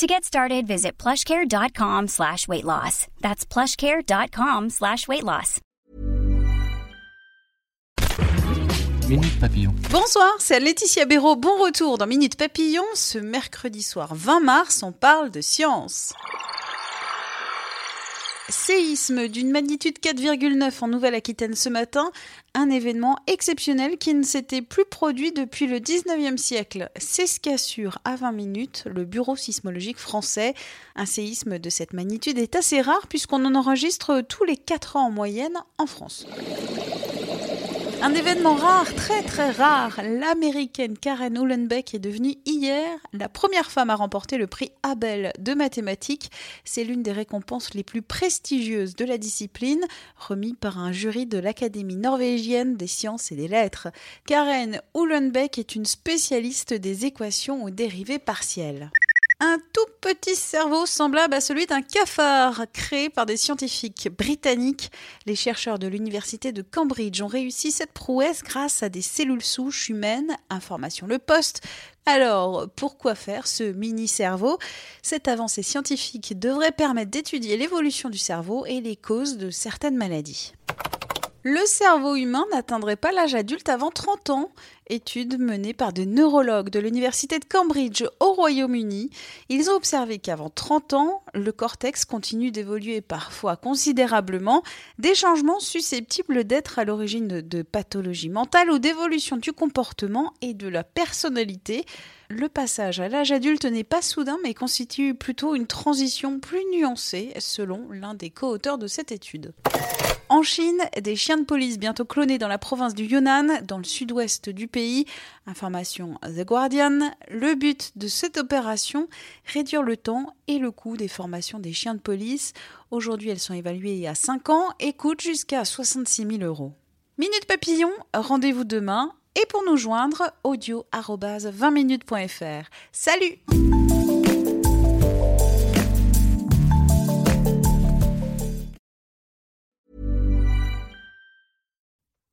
To get started, visit plushcare.com slash weight loss. That's plushcare.com slash weight loss. Minute Papillon. Bonsoir, c'est Laetitia Béraud. Bon retour dans Minute Papillon. Ce mercredi soir 20 mars, on parle de science. Séisme d'une magnitude 4,9 en Nouvelle-Aquitaine ce matin, un événement exceptionnel qui ne s'était plus produit depuis le 19e siècle. C'est ce qu'assure à 20 minutes le Bureau sismologique français. Un séisme de cette magnitude est assez rare puisqu'on en enregistre tous les 4 ans en moyenne en France. Un événement rare, très très rare, l'américaine Karen Uhlenbeck est devenue hier la première femme à remporter le prix Abel de mathématiques. C'est l'une des récompenses les plus prestigieuses de la discipline, remis par un jury de l'Académie norvégienne des sciences et des lettres. Karen Uhlenbeck est une spécialiste des équations aux dérivées partielles un tout petit cerveau semblable à celui d'un cafard créé par des scientifiques britanniques. Les chercheurs de l'université de Cambridge ont réussi cette prouesse grâce à des cellules souches humaines, information le poste. Alors, pourquoi faire ce mini-cerveau? Cette avancée scientifique devrait permettre d'étudier l'évolution du cerveau et les causes de certaines maladies. Le cerveau humain n'atteindrait pas l'âge adulte avant 30 ans. Étude menée par des neurologues de l'université de Cambridge au Royaume-Uni. Ils ont observé qu'avant 30 ans, le cortex continue d'évoluer parfois considérablement, des changements susceptibles d'être à l'origine de, pathologies mentales ou d'évolution du comportement et de la personnalité. Le passage à l'âge adulte n'est pas soudain mais constitue plutôt une transition plus nuancée selon l'un des co-auteurs de cette étude. En Chine, des chiens de police bientôt clonés dans la province du Yunnan, dans le sud-ouest du pays. Information The Guardian. Le but de cette opération, réduire le temps et le coût des formations des chiens de police. Aujourd'hui, elles sont évaluées à 5 ans et coûtent jusqu'à 66 000 euros. Minute Papillon, rendez-vous demain. Et pour nous joindre, audio 20minutes.fr. Salut!